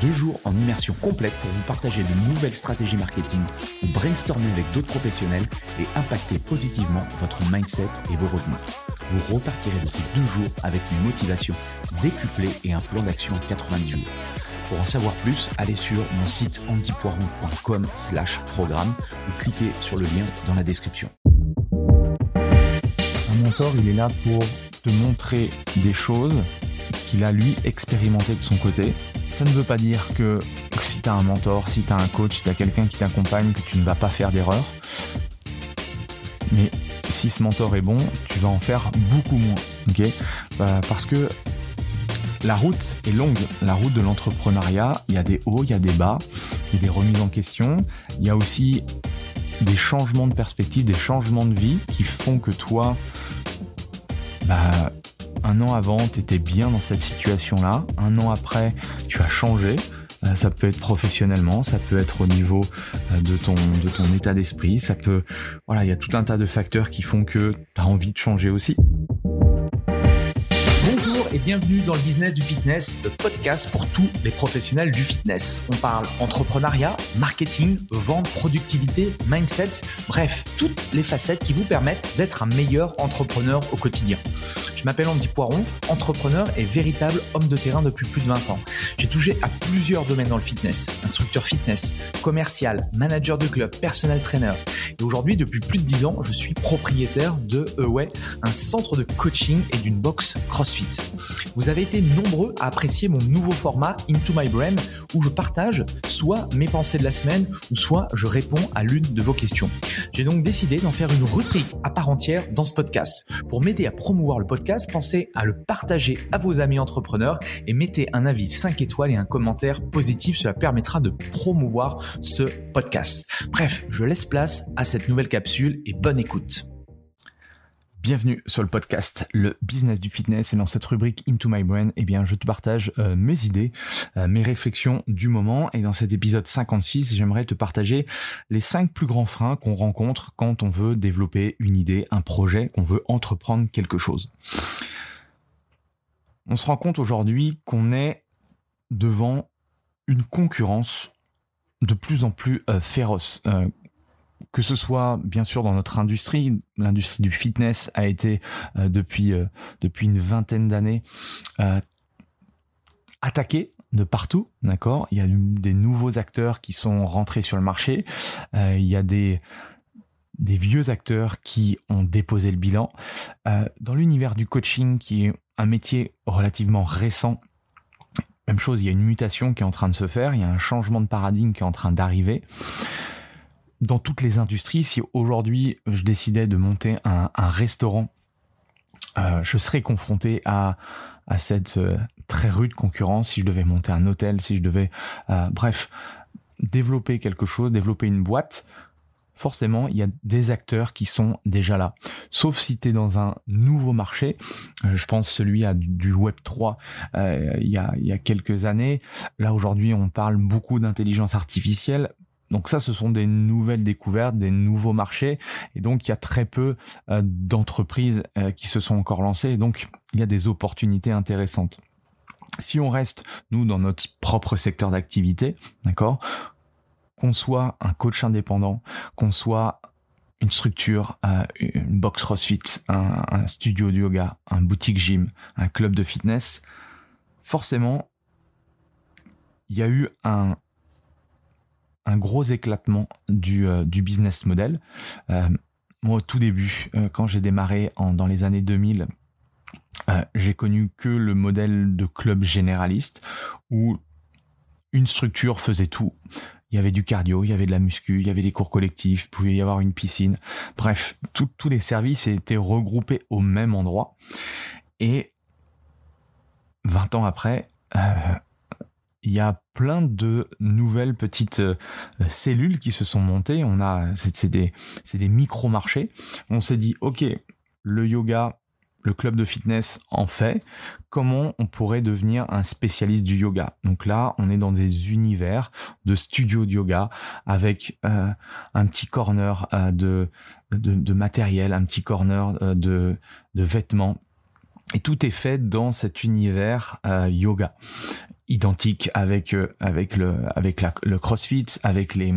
Deux jours en immersion complète pour vous partager de nouvelles stratégies marketing ou brainstormer avec d'autres professionnels et impacter positivement votre mindset et vos revenus. Vous repartirez de ces deux jours avec une motivation décuplée et un plan d'action en 90 jours. Pour en savoir plus, allez sur mon site antipoiron.com slash programme ou cliquez sur le lien dans la description. Un mentor, il est là pour te montrer des choses qu'il a lui expérimenté de son côté. Ça ne veut pas dire que si tu as un mentor, si tu as un coach, si tu as quelqu'un qui t'accompagne, que tu ne vas pas faire d'erreur. Mais si ce mentor est bon, tu vas en faire beaucoup moins. ok? Euh, Parce que la route est longue, la route de l'entrepreneuriat, il y a des hauts, il y a des bas, il y a des remises en question, il y a aussi des changements de perspective, des changements de vie qui font que toi, bah, un an avant, tu étais bien dans cette situation-là, un an après, tu as changé, euh, ça peut être professionnellement, ça peut être au niveau euh, de ton de ton état d'esprit, ça peut voilà, il y a tout un tas de facteurs qui font que tu as envie de changer aussi et bienvenue dans le business du fitness, le podcast pour tous les professionnels du fitness. On parle entrepreneuriat, marketing, vente, productivité, mindset, bref, toutes les facettes qui vous permettent d'être un meilleur entrepreneur au quotidien. Je m'appelle Andy Poiron, entrepreneur et véritable homme de terrain depuis plus de 20 ans. J'ai touché à plusieurs domaines dans le fitness, instructeur fitness, commercial, manager de club, personnel trainer. Aujourd'hui, depuis plus de 10 ans, je suis propriétaire de Away, un centre de coaching et d'une box CrossFit. Vous avez été nombreux à apprécier mon nouveau format Into My Brain où je partage soit mes pensées de la semaine ou soit je réponds à l'une de vos questions. J'ai donc décidé d'en faire une rubrique à part entière dans ce podcast. Pour m'aider à promouvoir le podcast, pensez à le partager à vos amis entrepreneurs et mettez un avis 5 étoiles et un commentaire positif. Cela permettra de promouvoir ce podcast. Bref, je laisse place à cette nouvelle capsule et bonne écoute. Bienvenue sur le podcast Le Business du Fitness et dans cette rubrique Into My Brain, eh bien, je te partage euh, mes idées, euh, mes réflexions du moment et dans cet épisode 56, j'aimerais te partager les cinq plus grands freins qu'on rencontre quand on veut développer une idée, un projet, qu'on veut entreprendre quelque chose. On se rend compte aujourd'hui qu'on est devant une concurrence de plus en plus euh, féroce que ce soit bien sûr dans notre industrie, l'industrie du fitness a été euh, depuis euh, depuis une vingtaine d'années euh, attaquée de partout, d'accord? Il y a des nouveaux acteurs qui sont rentrés sur le marché, il y a des des vieux acteurs qui ont déposé le bilan. dans l'univers du coaching, qui est un métier relativement récent, même chose, il y a une mutation qui est en train de se faire, il y a un changement de paradigme qui est en train d'arriver dans toutes les industries, si aujourd'hui je décidais de monter un, restaurant, euh, je serais confronté à, à cette euh, très rude concurrence. Si je devais monter un hôtel, si je devais, euh, bref, développer quelque chose, développer une boîte, forcément, il y a des acteurs qui sont déjà là. Sauf si tu es dans un nouveau marché, je pense celui à du Web 3 il, y a, il y a quelques années. Là aujourd'hui, on parle beaucoup d'intelligence artificielle. Donc ça, ce sont des nouvelles découvertes, des nouveaux marchés, et donc il y a très peu euh, d'entreprises euh, qui se sont encore lancées, et donc il y a des opportunités intéressantes. Si on reste, nous, dans notre propre secteur d'activité, d'accord, qu'on soit un coach indépendant, qu'on soit une structure, euh, une box CrossFit, un, un studio de yoga, un boutique gym, un club de fitness, forcément, il y a eu un, un gros éclatement du, euh, du business model. Euh, moi, au tout début, euh, quand j'ai démarré en, dans les années 2000, j'ai connu que le modèle de club généraliste où une structure faisait tout. Il y avait du cardio, il y avait de la muscu, il y avait des cours collectifs, il pouvait y avoir une piscine. Bref, tous les services étaient regroupés au même endroit. Et 20 ans après, il y a plein de nouvelles petites euh, cellules qui se sont montées. On a, c'est des, des micro-marchés. On s'est dit, OK, le yoga, le club de fitness en fait, comment on pourrait devenir un spécialiste du yoga? Donc là, on est dans des univers de studio de yoga avec euh, un petit corner euh, de, de, matériel, un petit corner de, de vêtements. Et tout est fait dans cet univers yoga identique avec avec le avec le CrossFit, avec les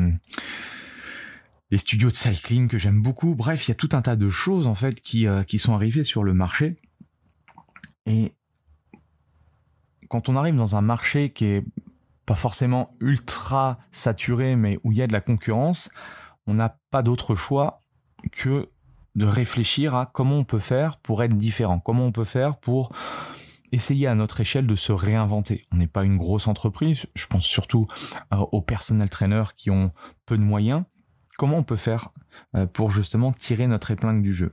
les studios de cycling que j'aime beaucoup. Bref, il y a tout un tas de choses en fait qui, euh, qui sont arrivées sur le marché. Et quand on arrive dans un marché qui est pas forcément ultra saturé, mais où il y a de la concurrence, on n'a pas d'autre choix que de réfléchir à comment on peut faire pour être différent, comment on peut faire pour essayer à notre échelle de se réinventer. On n'est pas une grosse entreprise, je pense surtout euh, aux personnel trainers qui ont peu de moyens, comment on peut faire euh, pour justement tirer notre épingle du jeu?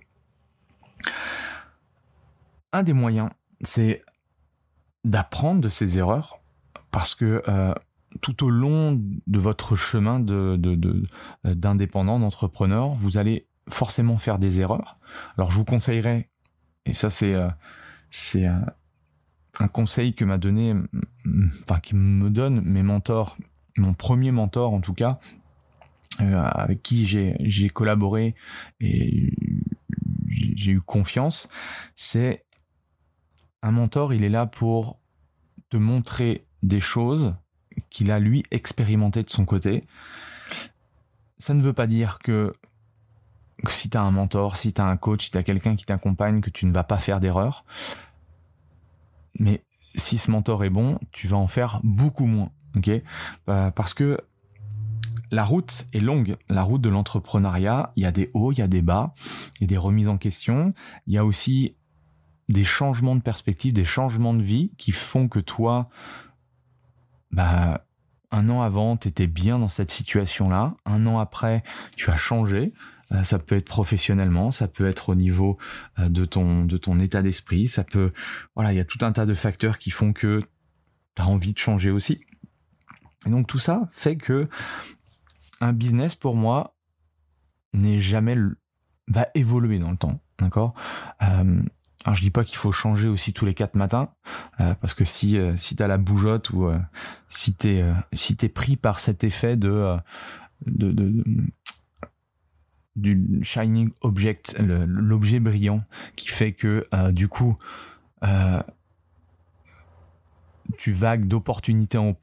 Un des moyens, c'est d'apprendre de ses erreurs, parce que euh, tout au long de votre chemin de, d'indépendant, d'entrepreneur, vous allez forcément faire des erreurs. Alors je vous conseillerais, et ça c'est c'est un conseil que m'a donné, enfin qui me donne mes mentors, mon premier mentor en tout cas, euh, avec qui j'ai collaboré et j'ai eu confiance, c'est un mentor, il est là pour te montrer des choses qu'il a lui expérimenté de son côté. Ça ne veut pas dire que si tu as un mentor, si tu as un coach, si tu as quelqu'un qui t'accompagne, que tu ne vas pas faire d'erreur. Mais si ce mentor est bon, tu vas en faire beaucoup moins. euh, Parce que la route est longue, la route de l'entrepreneuriat, il y a des hauts, il y a des bas, il y a des remises en question, il y a aussi des changements de perspective, des changements de vie qui font que toi, bah, un an avant, tu étais bien dans cette situation-là, un an après, tu as changé, ça peut être professionnellement, ça peut être au niveau euh, de ton de ton état d'esprit, ça peut voilà, il y a tout un tas de facteurs qui font que tu as envie de changer aussi. Et donc tout ça fait que un business pour moi n'est jamais va évoluer dans le temps, d'accord? Euh, Alors je dis pas qu'il faut changer aussi tous les quatre matins, euh, parce que si euh, si t'as la bougeotte ou euh, si t'es si t'es pris par cet effet de de, de, du shining object, l'objet brillant, qui fait que du coup tu vagues d'opportunité en,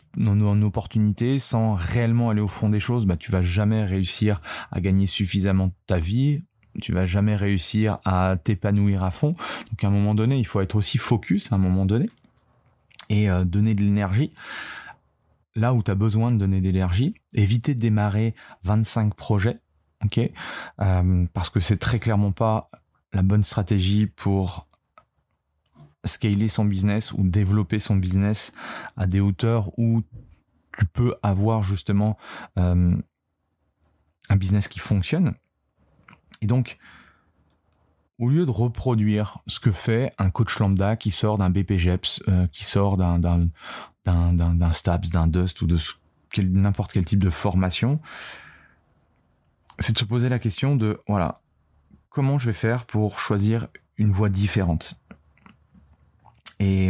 opportunité sans réellement aller au fond des choses, bah, tu vas jamais réussir à gagner suffisamment ta vie, tu vas jamais réussir à t'épanouir à fond. Donc à un moment donné, il faut être aussi focus à un moment donné et euh, donner de l'énergie. Là où tu as besoin de donner de l'énergie, éviter de démarrer 25 projets, euh, Parce que c'est très clairement pas la bonne stratégie pour scaler son business ou développer son business à des hauteurs où tu peux avoir justement euh, un business qui fonctionne. Et donc, au lieu de reproduire ce que fait un coach lambda qui sort d'un BPGEPS, euh, qui sort d'un d'un d'un STAPS, d'un Dust ou de n'importe quel type de formation, c'est de se poser la question de voilà comment je vais faire pour choisir une voie différente. Et,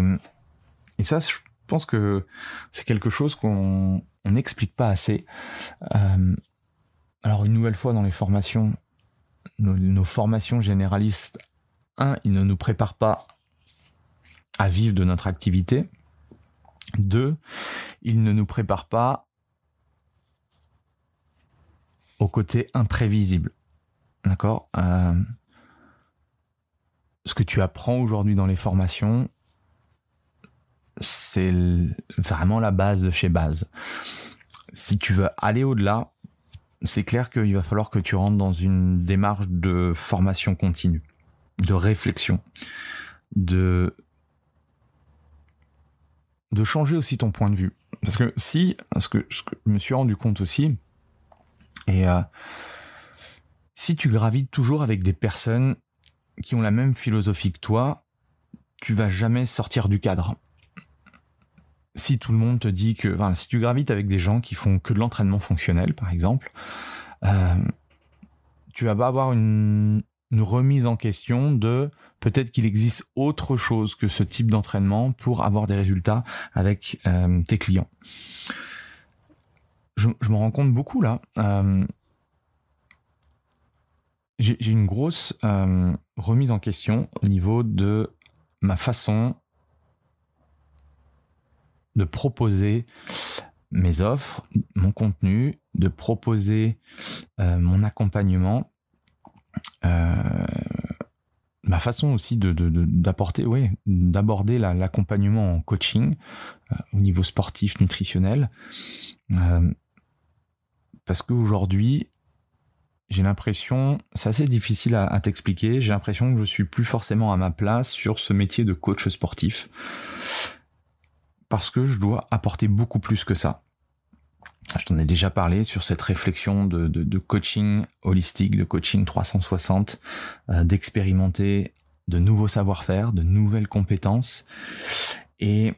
et ça, je pense que c'est quelque chose qu'on n'explique pas assez. Euh, alors une nouvelle fois dans les formations, nos, formations généralistes, un, ils ne nous préparent pas à vivre de notre activité. Deux, ils ne nous préparent pas au côté imprévisible. D'accord euh, Ce que tu apprends aujourd'hui dans les formations, c'est vraiment la base de chez base. Si tu veux aller au-delà, c'est clair qu'il va falloir que tu rentres dans une démarche de formation continue, de réflexion, de de changer aussi ton point de vue. Parce que si, ce que, je me suis rendu compte aussi, et euh, si tu gravites toujours avec des personnes qui ont la même philosophie que toi, tu vas jamais sortir du cadre si tout le monde te dit que, enfin, si tu gravites avec des gens qui font que de l'entraînement fonctionnel, par exemple, euh, tu vas pas avoir une, remise en question de peut-être qu'il existe autre chose que ce type d'entraînement pour avoir des résultats avec euh, tes clients. Je, me rends compte beaucoup là. Euh, j'ai une grosse euh, remise en question au niveau de ma façon de proposer mes offres, mon contenu, de proposer euh, mon accompagnement, ma façon aussi d'apporter, ouais, d'aborder l'accompagnement en coaching au niveau sportif, nutritionnel, parce qu'aujourd'hui j'ai l'impression, c'est assez difficile à, t'expliquer, j'ai l'impression que je suis plus forcément à ma place sur ce métier de coach sportif parce que je dois apporter beaucoup plus que ça. Je t'en ai déjà parlé sur cette réflexion de, coaching holistique, de coaching 360, euh, d'expérimenter de nouveaux savoir-faire, de nouvelles compétences. Et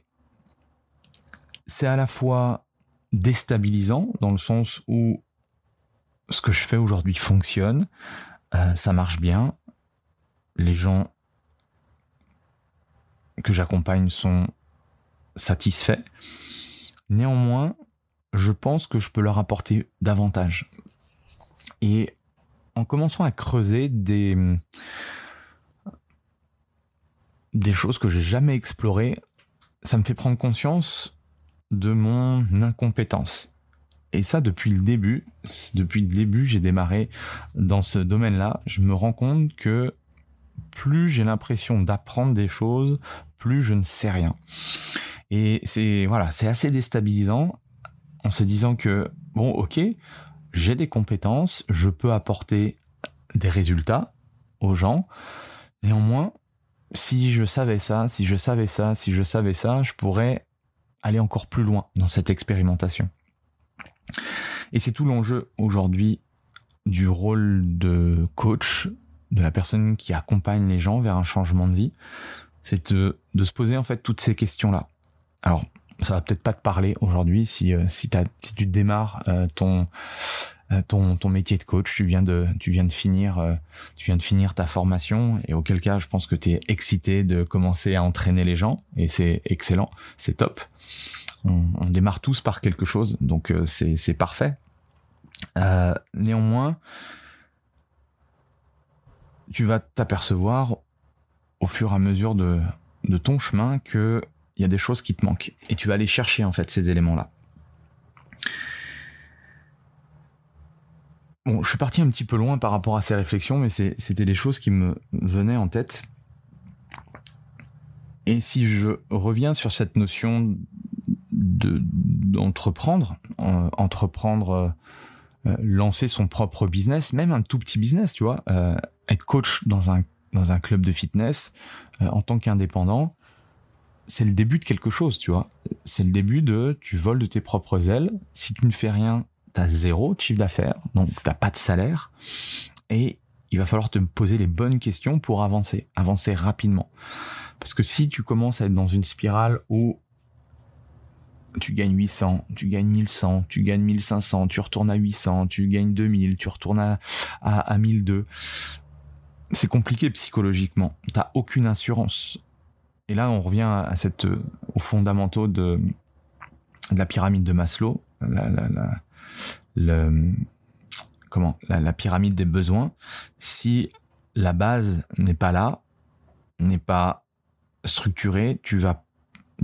c'est à la fois déstabilisant dans le sens où ce que je fais aujourd'hui fonctionne, euh, ça marche bien, les gens que j'accompagne sont satisfaits. Néanmoins, je pense que je peux leur apporter davantage. Et en commençant à creuser des, des choses que j'ai jamais explorées, ça me fait prendre conscience de mon incompétence. Et ça, depuis le début, depuis le début, j'ai démarré dans ce domaine-là, je me rends compte que plus j'ai l'impression d'apprendre des choses, plus je ne sais rien. Et c'est voilà, c'est assez déstabilisant en se disant que, bon, ok, j'ai des compétences, je peux apporter des résultats aux gens. Néanmoins, si je savais ça, si je savais ça, si je savais ça, je pourrais aller encore plus loin dans cette expérimentation. Et c'est tout l'enjeu aujourd'hui du rôle de coach, de la personne qui accompagne les gens vers un changement de vie, c'est de, de se poser en fait toutes ces questions-là. Alors, ça va peut-être pas te parler aujourd'hui si euh, si, tu démarres euh, ton ton ton métier de coach, tu viens de tu viens de finir tu viens de finir ta formation et auquel cas je pense que tu es excité de commencer à entraîner les gens et c'est excellent, c'est top. On, on, démarre tous par quelque chose donc c'est c'est parfait. néanmoins, tu vas t'apercevoir au fur et à mesure de de ton chemin que il y a des choses qui te manquent. Et tu vas aller chercher en fait ces éléments-là. Bon, je suis parti un petit peu loin par rapport à ces réflexions, mais c'était des choses qui me venaient en tête. Et si je reviens sur cette notion de d'entreprendre, euh, entreprendre, euh, lancer son propre business, même un tout petit business, tu vois, euh, être coach dans un dans un club de fitness en tant qu'indépendant, c'est le début de quelque chose, tu vois. C'est le début de tu voles de tes propres ailes. Si tu ne fais rien, t'as zéro chiffre d'affaires, donc t'as pas de salaire. Et il va falloir te poser les bonnes questions pour avancer, avancer rapidement. Parce que si tu commences à être dans une spirale où tu gagnes 800, tu gagnes 1100, tu gagnes 1500, tu retournes à 800, tu gagnes 2000, tu retournes à, à, à 1002, c'est compliqué psychologiquement. T'as aucune assurance. Et là, on revient à cette, euh, aux fondamentaux de, de la pyramide de Maslow, la, la, la, le, comment, la, pyramide des besoins. Si la base n'est pas là, n'est pas structurée, tu vas,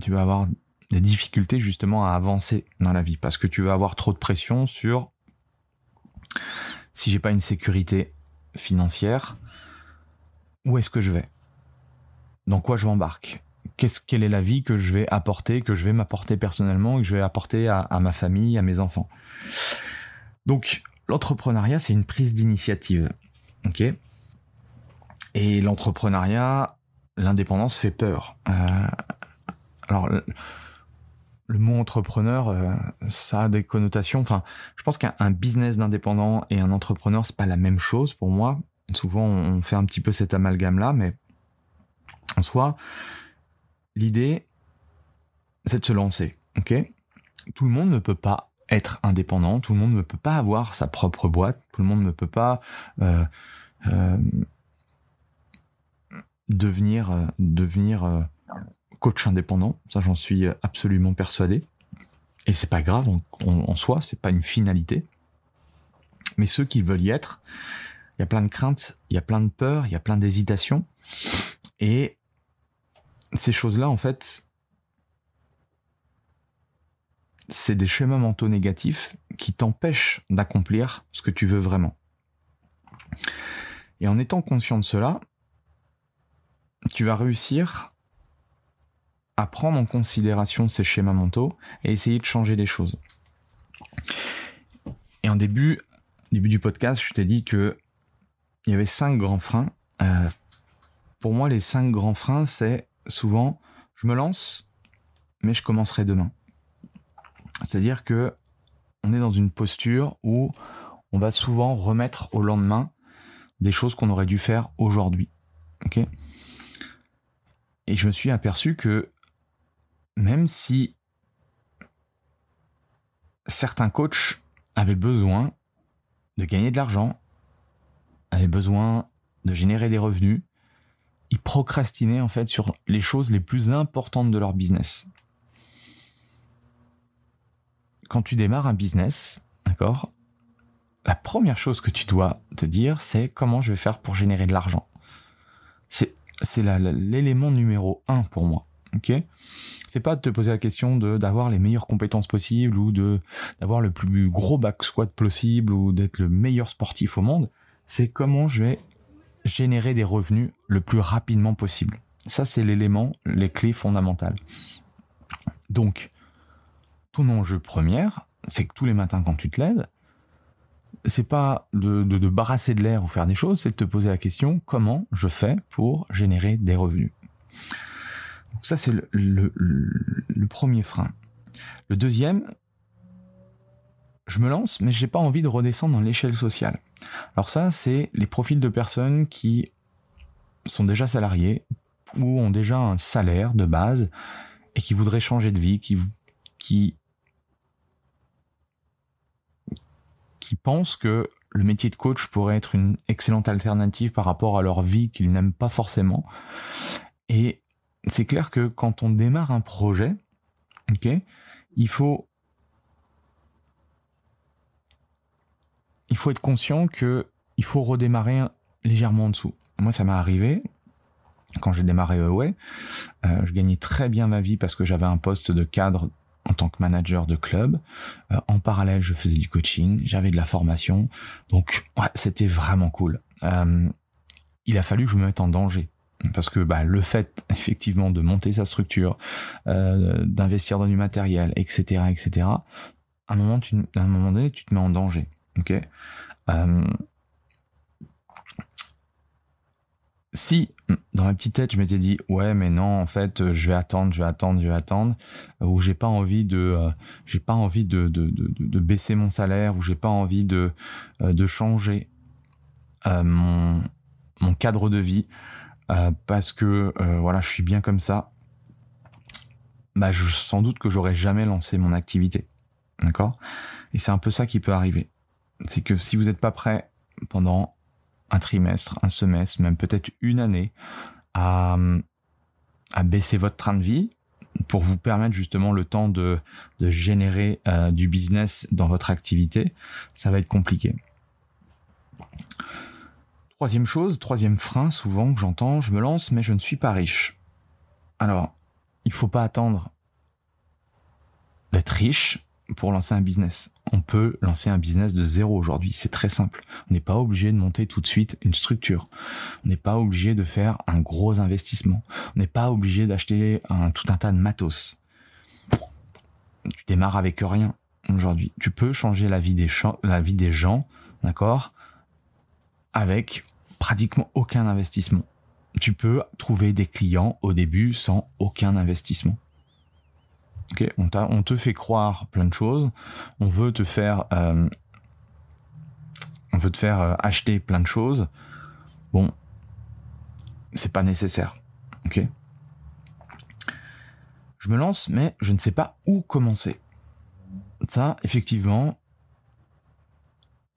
tu vas avoir des difficultés justement à avancer dans la vie parce que tu vas avoir trop de pression sur si j'ai pas une sécurité financière, où est-ce que je vais? Dans quoi je m'embarque? Qu'est-ce, quelle est la vie que je vais apporter, que je vais m'apporter personnellement que je vais apporter à, ma famille, à mes enfants? Donc, l'entrepreneuriat, c'est une prise d'initiative. Ok? Et l'entrepreneuriat, l'indépendance fait peur. Euh, alors, le, mot entrepreneur, euh, ça a des connotations. Enfin, je pense qu'un business d'indépendant et un entrepreneur, c'est pas la même chose pour moi. Souvent, on fait un petit peu cet amalgame-là, mais en soi, l'idée, c'est de se lancer. Ok? Tout le monde ne peut pas être indépendant, tout le monde ne peut pas avoir sa propre boîte, tout le monde ne peut pas euh, euh, devenir, euh, devenir coach indépendant. Ça, j'en suis absolument persuadé. Et c'est pas grave en, en soi, c'est pas une finalité. Mais ceux qui veulent y être, il y a plein de craintes, il y a plein de peurs, il y a plein d'hésitations. Et ces choses-là, en fait, c'est des schémas mentaux négatifs qui t'empêchent d'accomplir ce que tu veux vraiment. Et en étant conscient de cela, tu vas réussir à prendre en considération ces schémas mentaux et essayer de changer les choses. Et en début, du podcast, je t'ai dit que il y avait cinq grands freins. Euh, pour moi, les cinq grands freins, c'est souvent je me lance, mais je commencerai demain. C'est-à-dire que on est dans une posture où on va souvent remettre au lendemain des choses qu'on aurait dû faire aujourd'hui. Et je me suis aperçu que même si certains coachs avaient besoin de gagner de l'argent, avaient besoin de générer des revenus, ils procrastinaient en fait sur les choses les plus importantes de leur business. Quand tu démarres un business, d'accord, la première chose que tu dois te dire, c'est comment je vais faire pour générer de l'argent. C'est l'élément numéro un pour moi. Ok, c'est pas de te poser la question de d'avoir les meilleures compétences possibles ou de d'avoir le plus gros back squat possible ou d'être le meilleur sportif au monde. C'est comment je vais générer des revenus le plus rapidement possible. Ça, c'est l'élément, les clés fondamentales. Donc, ton enjeu premier, c'est que tous les matins quand tu te lèves, c'est pas de, de, de, barrasser de l'air ou faire des choses, c'est de te poser la question comment je fais pour générer des revenus? Donc ça, c'est le, le, le, premier frein. Le deuxième, je me lance, mais j'ai pas envie de redescendre dans l'échelle sociale. Alors ça, c'est les profils de personnes qui sont déjà salariés ou ont déjà un salaire de base et qui voudraient changer de vie, qui, qui, qui pensent que le métier de coach pourrait être une excellente alternative par rapport à leur vie qu'ils n'aiment pas forcément. Et c'est clair que quand on démarre un projet, ok, il faut être conscient que il faut redémarrer légèrement en dessous. Moi, ça m'est arrivé quand j'ai démarré EOE. Euh, je gagnais très bien ma vie parce que j'avais un poste de cadre en tant que manager de club. Euh, en parallèle, je faisais du coaching, j'avais de la formation. Donc, c'était vraiment cool. Euh, il a fallu que je me mette en danger. Parce que bah, le fait effectivement de monter sa structure, euh, d'investir dans du matériel, etc., etc. À un moment, tu, à un moment donné, tu te mets en danger. Ok? Si dans ma petite tête je m'étais dit ouais mais non en fait je vais attendre je vais attendre je vais attendre ou j'ai pas envie de euh, j'ai pas envie de, de, de, de, baisser mon salaire ou j'ai pas envie de euh, de changer euh, mon mon cadre de vie euh, parce que voilà je suis bien comme ça. Bah sans doute que j'aurais jamais lancé mon activité. D'accord? Et c'est un peu ça qui peut arriver. C'est que si vous n'êtes pas prêt pendant un trimestre, un semestre, même peut-être une année à, à baisser votre train de vie pour vous permettre justement le temps de, de générer euh, du business dans votre activité, ça va être compliqué. Troisième chose, troisième frein souvent que j'entends, je me lance mais je ne suis pas riche. Alors, il faut pas attendre d'être riche pour lancer un business. On peut lancer un business de zéro aujourd'hui. C'est très simple. On n'est pas obligé de monter tout de suite une structure. On n'est pas obligé de faire un gros investissement. On n'est pas obligé d'acheter un, tout un tas de matos. Tu démarres avec rien aujourd'hui. Tu peux changer la vie des, la vie des gens, d'accord, avec pratiquement aucun investissement. Tu peux trouver des clients au début sans aucun investissement on, on, te fait croire plein de choses. On veut te faire, euh, euh, acheter plein de choses. Bon, c'est pas nécessaire. Je me lance, mais je ne sais pas où commencer. Ça, effectivement,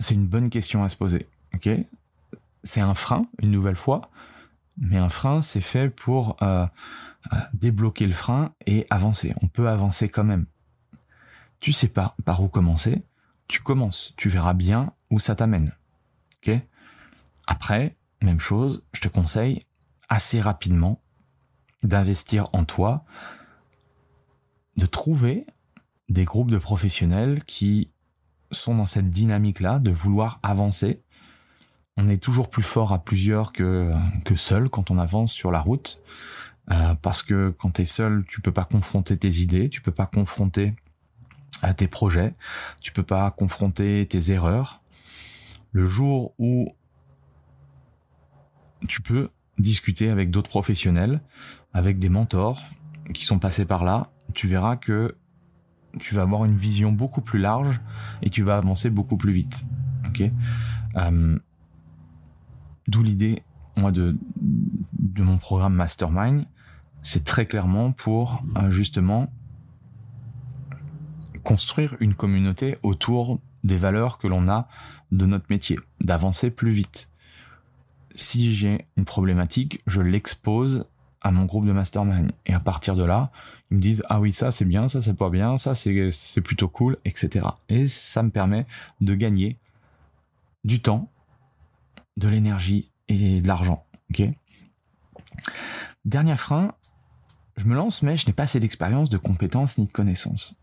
c'est une bonne question à se poser. Ok. C'est un frein, une nouvelle fois. Mais un frein, c'est fait pour euh, débloquer le frein et avancer. On peut avancer quand même. Tu sais pas par où commencer, tu commences. Tu verras bien où ça t'amène. Ok? Après, même chose, je te conseille assez rapidement d'investir en toi, de trouver des groupes de professionnels qui sont dans cette dynamique-là, de vouloir avancer. On est toujours plus fort à plusieurs que, que seul quand on avance sur la route. Euh, parce que quand tu es seul, tu peux pas confronter tes idées, tu peux pas confronter tes projets, tu peux pas confronter tes erreurs. Le jour où tu peux discuter avec d'autres professionnels, avec des mentors qui sont passés par là, tu verras que tu vas avoir une vision beaucoup plus large et tu vas avancer beaucoup plus vite. Euh, D'où l'idée, moi, de, de mon programme Mastermind, c'est très clairement pour euh, justement construire une communauté autour des valeurs que l'on a de notre métier, d'avancer plus vite. Si j'ai une problématique, je l'expose à mon groupe de mastermind. Et à partir de là, ils me disent, ah oui, ça c'est bien, ça c'est pas bien, ça c'est, plutôt cool, etc. Et ça me permet de gagner du temps, de l'énergie et de l'argent. Dernier frein, je me lance, mais je n'ai pas assez d'expérience, de compétences ni de connaissances.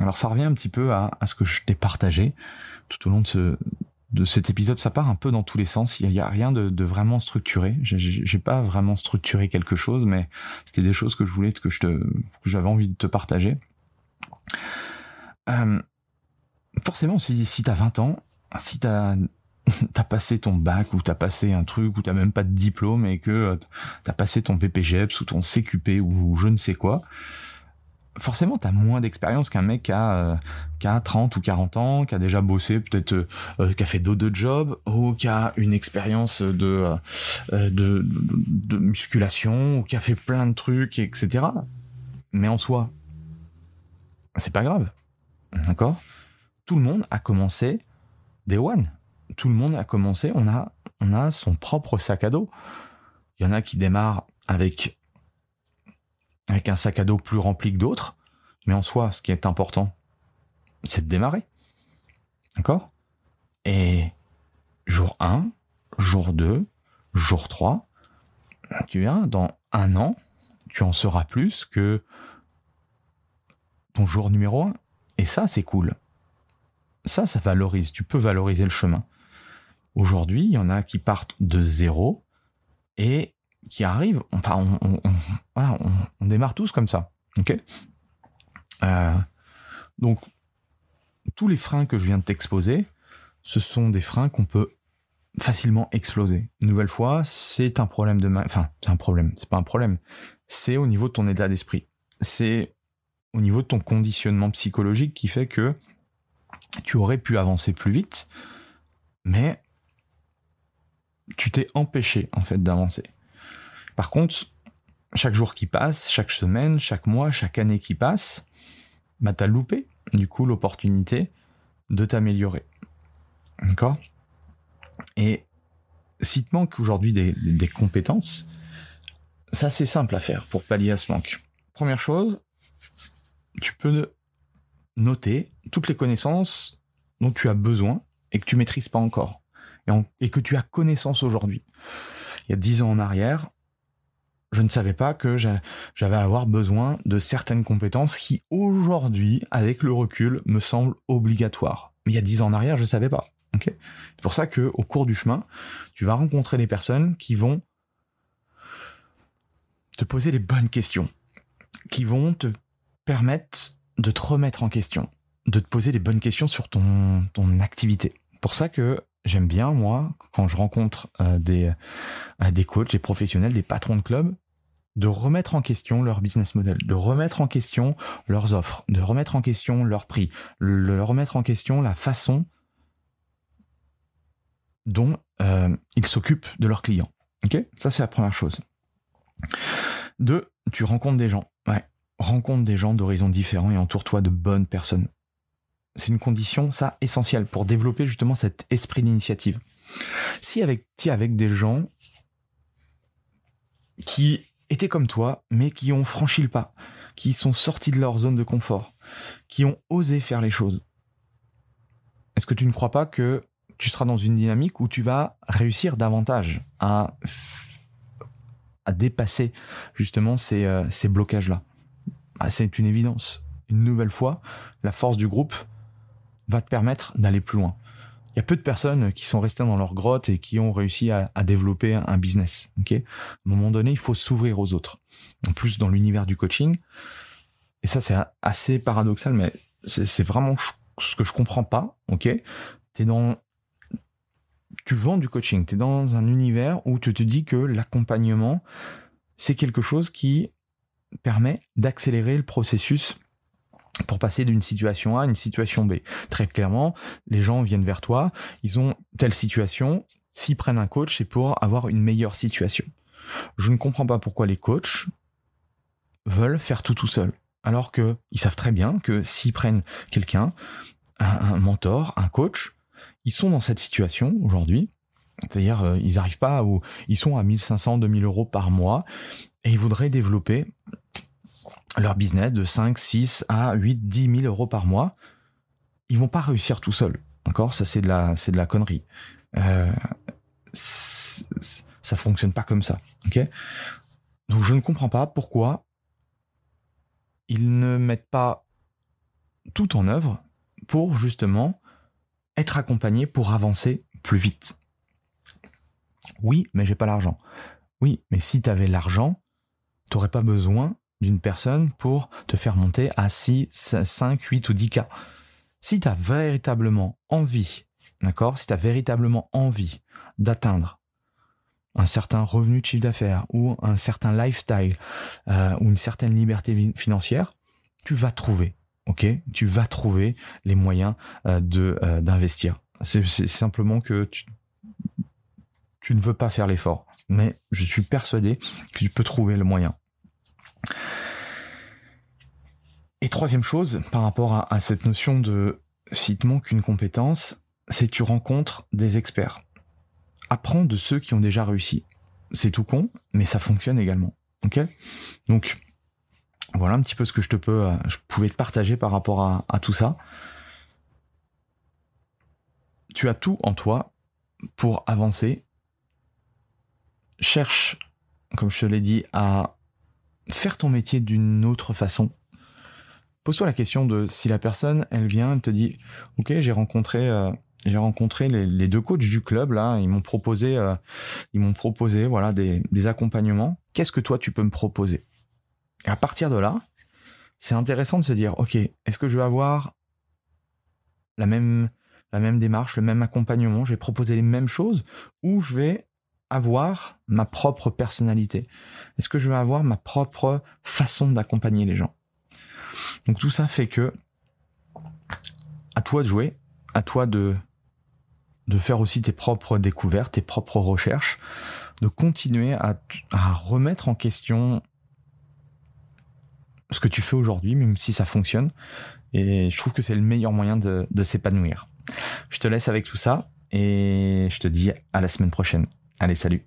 Alors ça revient un petit peu à, ce que je t'ai partagé tout au long de, ce, de cet épisode. Ça part un peu dans tous les sens. Il n'y a, rien de, vraiment structuré. J'ai pas vraiment structuré quelque chose, mais c'était des choses que je voulais que j'avais envie de te partager. Euh, forcément, si, si t'as 20 ans, si t'as t'as passé ton bac ou t'as passé un truc ou t'as même pas de diplôme et que euh, t'as passé ton PPGEPS ou ton CQP ou je ne sais quoi, forcément t'as moins d'expérience qu'un mec qui a, euh, qui a 30 ou 40 ans, qui a déjà bossé, peut-être euh, qui a fait d'autres jobs ou qui a une expérience de, de musculation ou qui a fait plein de trucs, etc. Mais en soi, c'est pas grave. D'accord? Tout le monde a commencé des one tout le monde a commencé, on a, on a son propre sac à dos. Il y en a qui démarrent avec, avec un sac à dos plus rempli que d'autres, mais en soi, ce qui est important, c'est de démarrer. D'accord? Et jour 1, jour 2, jour 3, tu verras, dans un an, tu en sauras plus que ton jour numéro 1. Et ça, c'est cool. Ça, ça valorise. Tu peux valoriser le chemin. Aujourd'hui, il y en a qui partent de zéro et qui arrivent. Enfin, on, démarre tous comme ça. Euh, donc, tous les freins que je viens de t'exposer, ce sont des freins qu'on peut facilement exploser. Une nouvelle fois, c'est un problème de, enfin, c'est un problème. C'est pas un problème. C'est au niveau de ton état d'esprit. C'est au niveau de ton conditionnement psychologique qui fait que tu aurais pu avancer plus vite, mais tu t'es empêché en fait d'avancer. Par contre, chaque jour qui passe, chaque semaine, chaque mois, chaque année qui passe, bah t'as loupé du coup l'opportunité de t'améliorer. D'accord? Et si te manque aujourd'hui des, compétences, ça c'est simple à faire pour pallier à ce manque. Première chose, tu peux noter toutes les connaissances dont tu as besoin et que tu maîtrises pas encore et, que tu as connaissance aujourd'hui. Il y a dix ans en arrière, je ne savais pas que j'avais à avoir besoin de certaines compétences qui aujourd'hui, avec le recul, me semblent obligatoires. Mais il y a dix ans en arrière, je ne savais pas. c'est pour ça que au cours du chemin, tu vas rencontrer des personnes qui vont te poser les bonnes questions, qui vont te permettre de te remettre en question, de te poser les bonnes questions sur ton, ton activité. Pour ça que j'aime bien, moi, quand je rencontre euh, des, euh, des coachs, des professionnels, des patrons de clubs, de remettre en question leur business model, de remettre en question leurs offres, de remettre en question leur prix, de remettre en question la façon dont euh, ils s'occupent de leurs clients. Ok? Ça, c'est la première chose. Deux, tu rencontres des gens. Rencontre des gens d'horizons différents et entoure-toi de bonnes personnes c'est une condition, ça, essentielle pour développer justement cet esprit d'initiative. Si avec, si avec des gens qui étaient comme toi, mais qui ont franchi le pas, qui sont sortis de leur zone de confort, qui ont osé faire les choses. Est-ce que tu ne crois pas que tu seras dans une dynamique où tu vas réussir davantage à, à dépasser justement ces, euh, ces blocages-là? Ah, C'est une évidence. Une nouvelle fois, la force du groupe va te permettre d'aller plus loin. Il y a peu de personnes qui sont restées dans leur grotte et qui ont réussi à, développer un business. Ok, à un moment donné, il faut s'ouvrir aux autres. En plus, dans l'univers du coaching, et ça c'est assez paradoxal, mais c'est vraiment ce que je comprends pas. Ok, t'es dans tu vends du coaching, tu es dans un univers où tu te dis que l'accompagnement, c'est quelque chose qui permet d'accélérer le processus pour passer d'une situation A à une situation B. Très clairement, les gens viennent vers toi, ils ont telle situation, s'ils prennent un coach, c'est pour avoir une meilleure situation. Je ne comprends pas pourquoi les coachs veulent faire tout tout seul, alors que ils savent très bien que s'ils prennent quelqu'un, un mentor, un coach, ils sont dans cette situation aujourd'hui. C'est-à-dire, euh, ils arrivent pas ou ils sont à 1500, 2000 euros par mois et ils voudraient développer leur business de 5, 6 à 8, 10 000 euros par mois. Ils vont pas réussir tout seuls. Encore, ça c'est de la, c'est de la connerie. Euh, ça fonctionne pas comme ça. Ok? Donc je ne comprends pas pourquoi ils ne mettent pas tout en œuvre pour justement être accompagné pour avancer plus vite. Oui, mais j'ai pas l'argent. Oui, mais si tu avais l'argent, t'aurais pas besoin d'une personne pour te faire monter à 6, 5, 8 ou 10 cas. Si tu as véritablement envie, d'accord, si tu véritablement envie d'atteindre un certain revenu de chiffre d'affaires ou un certain lifestyle euh, ou une certaine liberté financière, tu vas trouver ok, tu vas trouver les moyens euh, de euh, d'investir. C'est simplement que tu, tu ne veux pas faire l'effort, mais je suis persuadé que tu peux trouver le moyen. Et troisième chose, par rapport à, cette notion de s'il te manque une compétence, c'est tu rencontres des experts. Apprends de ceux qui ont déjà réussi. C'est tout con, mais ça fonctionne également. Ok? Donc, voilà un petit peu ce que je te peux, euh, je pouvais te partager par rapport à tout ça. Tu as tout en toi pour avancer. Cherche, comme je te l'ai dit, à faire ton métier d'une autre façon. Pose-toi la question de si la personne, elle vient, elle te dit, ok, j'ai rencontré, euh, j'ai rencontré les, deux coachs du club là, ils m'ont proposé, euh, ils m'ont proposé, voilà, des, des accompagnements. Qu'est-ce que toi tu peux me proposer? Et à partir de là, c'est intéressant de se dire, ok, est-ce que je vais avoir la même, la même démarche, le même accompagnement, je vais proposer les mêmes choses, ou je vais avoir ma propre personnalité? Est-ce que je vais avoir ma propre façon d'accompagner les gens? Donc tout ça fait que, à toi de jouer, à toi de, faire aussi tes propres découvertes, tes propres recherches, de continuer à, à remettre en question ce que tu fais aujourd'hui, même si ça fonctionne. Et je trouve que c'est le meilleur moyen de, de s'épanouir. Je te laisse avec tout ça et je te dis à la semaine prochaine. Allez, salut